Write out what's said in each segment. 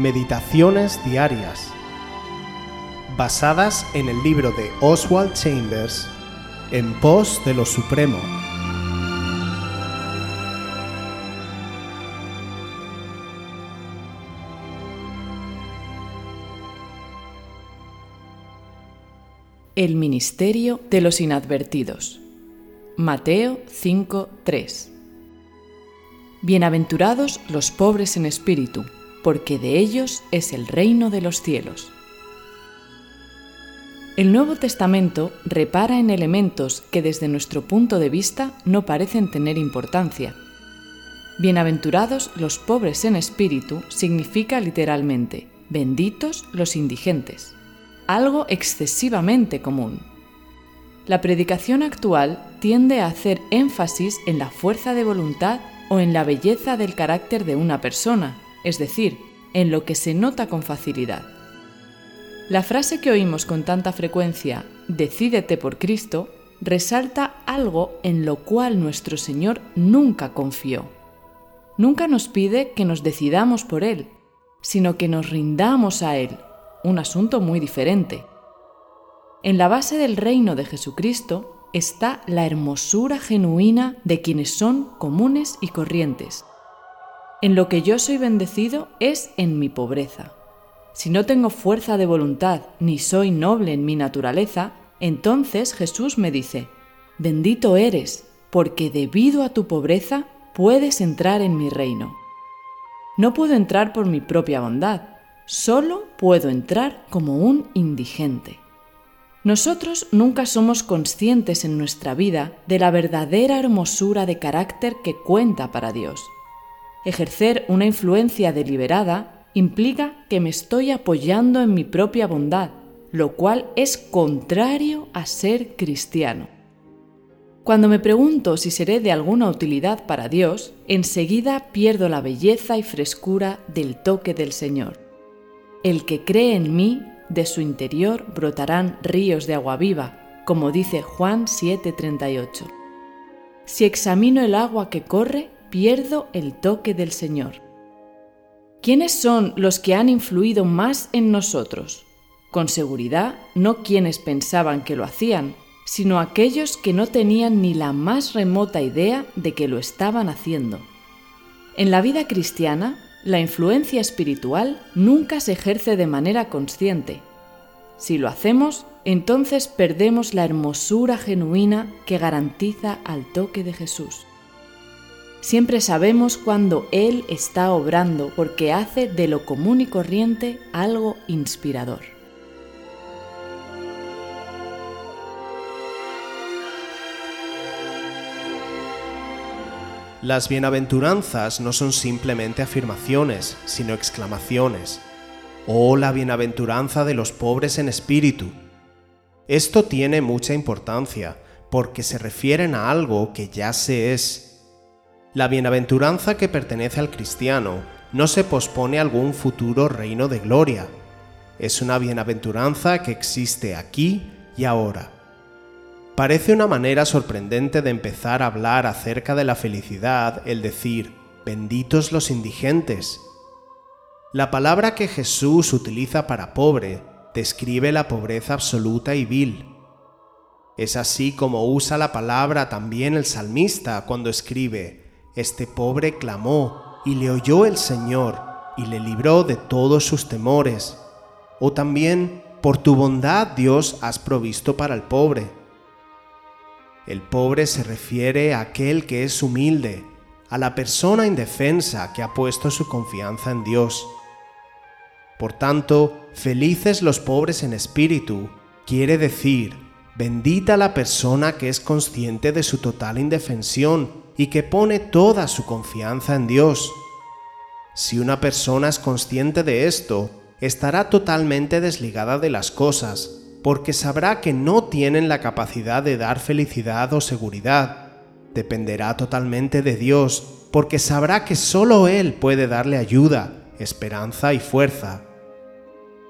Meditaciones Diarias, basadas en el libro de Oswald Chambers, En pos de lo Supremo. El Ministerio de los Inadvertidos. Mateo 5:3 Bienaventurados los pobres en espíritu porque de ellos es el reino de los cielos. El Nuevo Testamento repara en elementos que desde nuestro punto de vista no parecen tener importancia. Bienaventurados los pobres en espíritu significa literalmente, benditos los indigentes, algo excesivamente común. La predicación actual tiende a hacer énfasis en la fuerza de voluntad o en la belleza del carácter de una persona, es decir, en lo que se nota con facilidad. La frase que oímos con tanta frecuencia, Decídete por Cristo, resalta algo en lo cual nuestro Señor nunca confió. Nunca nos pide que nos decidamos por Él, sino que nos rindamos a Él, un asunto muy diferente. En la base del reino de Jesucristo está la hermosura genuina de quienes son comunes y corrientes, en lo que yo soy bendecido es en mi pobreza. Si no tengo fuerza de voluntad ni soy noble en mi naturaleza, entonces Jesús me dice, bendito eres, porque debido a tu pobreza puedes entrar en mi reino. No puedo entrar por mi propia bondad, solo puedo entrar como un indigente. Nosotros nunca somos conscientes en nuestra vida de la verdadera hermosura de carácter que cuenta para Dios. Ejercer una influencia deliberada implica que me estoy apoyando en mi propia bondad, lo cual es contrario a ser cristiano. Cuando me pregunto si seré de alguna utilidad para Dios, enseguida pierdo la belleza y frescura del toque del Señor. El que cree en mí, de su interior brotarán ríos de agua viva, como dice Juan 7:38. Si examino el agua que corre, pierdo el toque del Señor. ¿Quiénes son los que han influido más en nosotros? Con seguridad, no quienes pensaban que lo hacían, sino aquellos que no tenían ni la más remota idea de que lo estaban haciendo. En la vida cristiana, la influencia espiritual nunca se ejerce de manera consciente. Si lo hacemos, entonces perdemos la hermosura genuina que garantiza al toque de Jesús. Siempre sabemos cuando Él está obrando porque hace de lo común y corriente algo inspirador. Las bienaventuranzas no son simplemente afirmaciones, sino exclamaciones. Oh, la bienaventuranza de los pobres en espíritu. Esto tiene mucha importancia, porque se refieren a algo que ya se es la bienaventuranza que pertenece al cristiano no se pospone a algún futuro reino de gloria. Es una bienaventuranza que existe aquí y ahora. Parece una manera sorprendente de empezar a hablar acerca de la felicidad el decir, benditos los indigentes. La palabra que Jesús utiliza para pobre describe la pobreza absoluta y vil. Es así como usa la palabra también el salmista cuando escribe, este pobre clamó y le oyó el Señor y le libró de todos sus temores. O también, por tu bondad Dios has provisto para el pobre. El pobre se refiere a aquel que es humilde, a la persona indefensa que ha puesto su confianza en Dios. Por tanto, felices los pobres en espíritu, quiere decir, bendita la persona que es consciente de su total indefensión y que pone toda su confianza en Dios. Si una persona es consciente de esto, estará totalmente desligada de las cosas, porque sabrá que no tienen la capacidad de dar felicidad o seguridad. Dependerá totalmente de Dios, porque sabrá que solo Él puede darle ayuda, esperanza y fuerza.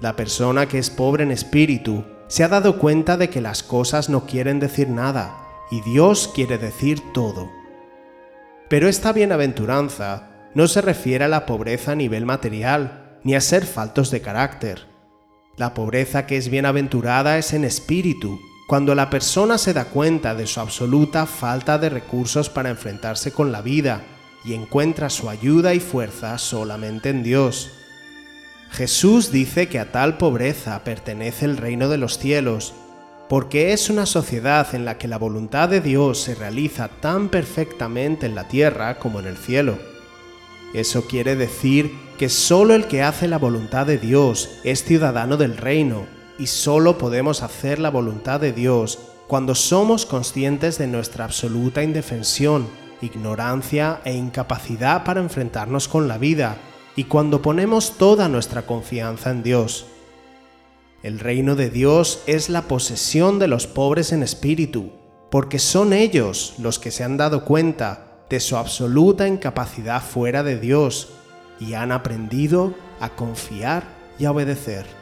La persona que es pobre en espíritu se ha dado cuenta de que las cosas no quieren decir nada, y Dios quiere decir todo. Pero esta bienaventuranza no se refiere a la pobreza a nivel material, ni a ser faltos de carácter. La pobreza que es bienaventurada es en espíritu, cuando la persona se da cuenta de su absoluta falta de recursos para enfrentarse con la vida y encuentra su ayuda y fuerza solamente en Dios. Jesús dice que a tal pobreza pertenece el reino de los cielos, porque es una sociedad en la que la voluntad de Dios se realiza tan perfectamente en la tierra como en el cielo. Eso quiere decir que solo el que hace la voluntad de Dios es ciudadano del reino, y solo podemos hacer la voluntad de Dios cuando somos conscientes de nuestra absoluta indefensión, ignorancia e incapacidad para enfrentarnos con la vida, y cuando ponemos toda nuestra confianza en Dios. El reino de Dios es la posesión de los pobres en espíritu, porque son ellos los que se han dado cuenta de su absoluta incapacidad fuera de Dios y han aprendido a confiar y a obedecer.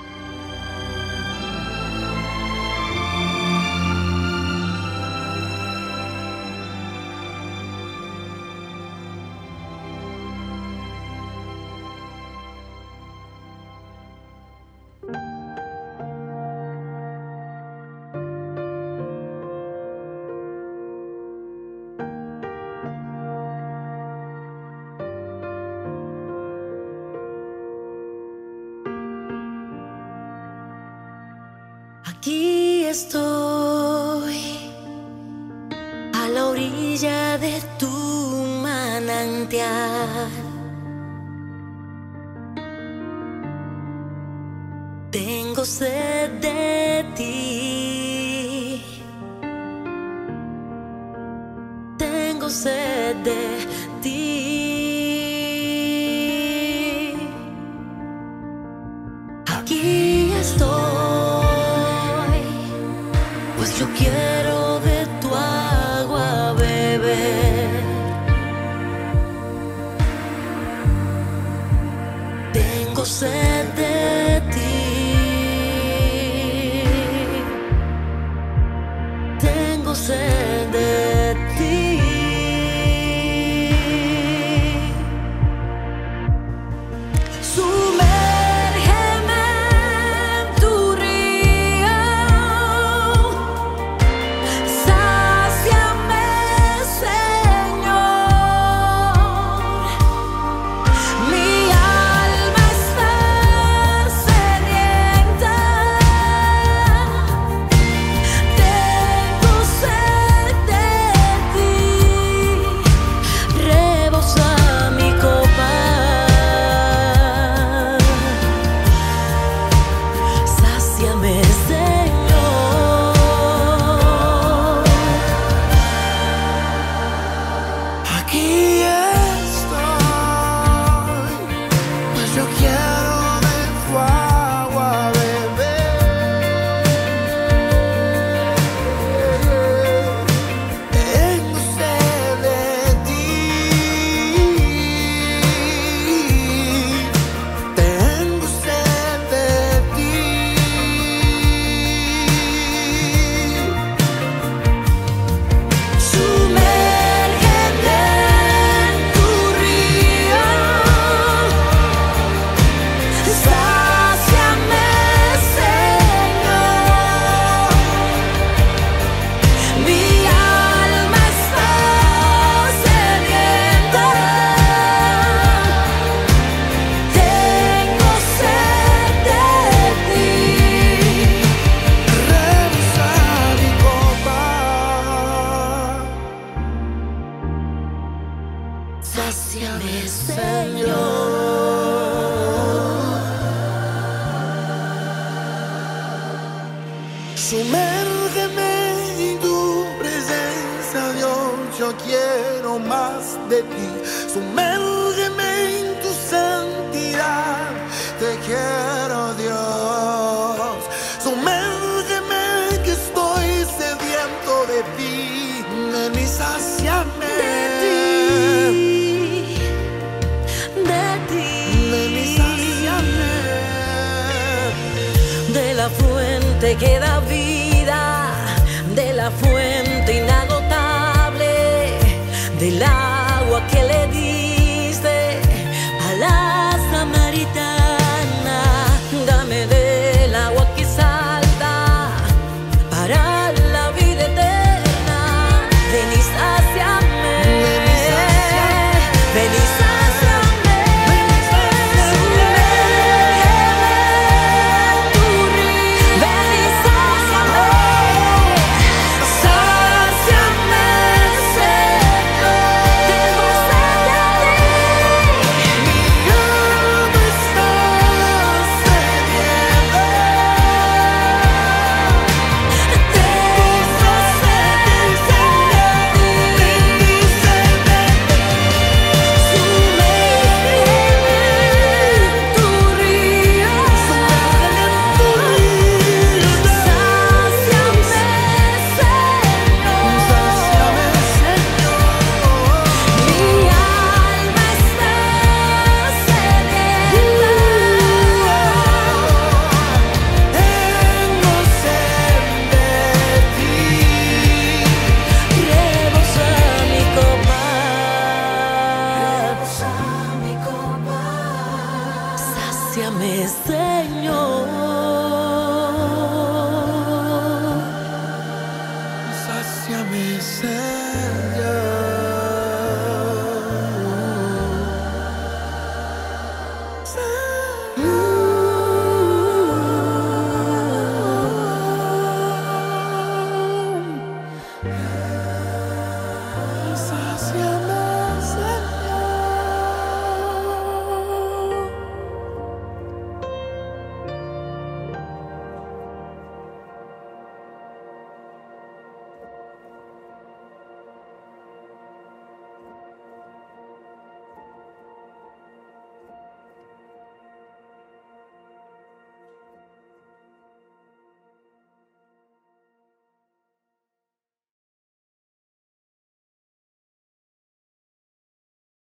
Aquí estoy a la orilla de tu manantial. Tengo sed de ti. Tengo sed de de ti. Sumérgeme en tu santidad. Te quiero, Dios. Sumérgeme que estoy sediento de ti. Ven y sáciame. de ti, Ven y sáciame. de la fuente que da vida, de la fuente Sáciame, Señor.